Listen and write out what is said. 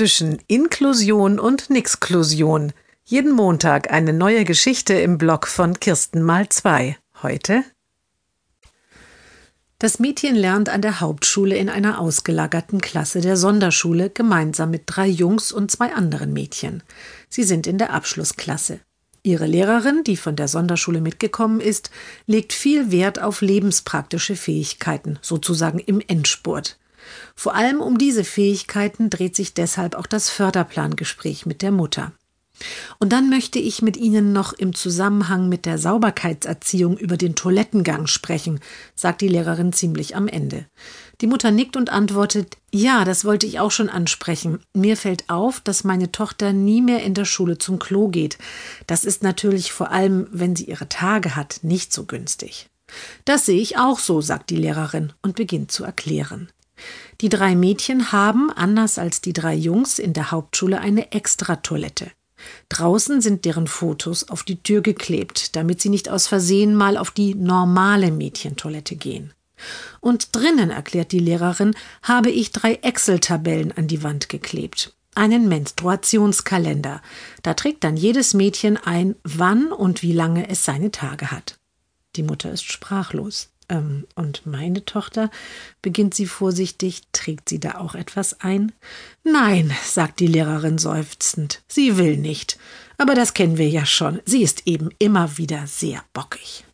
zwischen Inklusion und Nixklusion. Jeden Montag eine neue Geschichte im Blog von Kirsten mal zwei. Heute das Mädchen lernt an der Hauptschule in einer ausgelagerten Klasse der Sonderschule gemeinsam mit drei Jungs und zwei anderen Mädchen. Sie sind in der Abschlussklasse. Ihre Lehrerin, die von der Sonderschule mitgekommen ist, legt viel Wert auf lebenspraktische Fähigkeiten, sozusagen im Endspurt. Vor allem um diese Fähigkeiten dreht sich deshalb auch das Förderplangespräch mit der Mutter. Und dann möchte ich mit Ihnen noch im Zusammenhang mit der Sauberkeitserziehung über den Toilettengang sprechen, sagt die Lehrerin ziemlich am Ende. Die Mutter nickt und antwortet, ja, das wollte ich auch schon ansprechen. Mir fällt auf, dass meine Tochter nie mehr in der Schule zum Klo geht. Das ist natürlich vor allem, wenn sie ihre Tage hat, nicht so günstig. Das sehe ich auch so, sagt die Lehrerin und beginnt zu erklären. Die drei Mädchen haben, anders als die drei Jungs, in der Hauptschule eine Extratoilette. Draußen sind deren Fotos auf die Tür geklebt, damit sie nicht aus Versehen mal auf die normale Mädchentoilette gehen. Und drinnen, erklärt die Lehrerin, habe ich drei Excel-Tabellen an die Wand geklebt. Einen Menstruationskalender. Da trägt dann jedes Mädchen ein, wann und wie lange es seine Tage hat. Die Mutter ist sprachlos. Ähm, und meine Tochter, beginnt sie vorsichtig, trägt sie da auch etwas ein? Nein, sagt die Lehrerin seufzend, sie will nicht. Aber das kennen wir ja schon, sie ist eben immer wieder sehr bockig.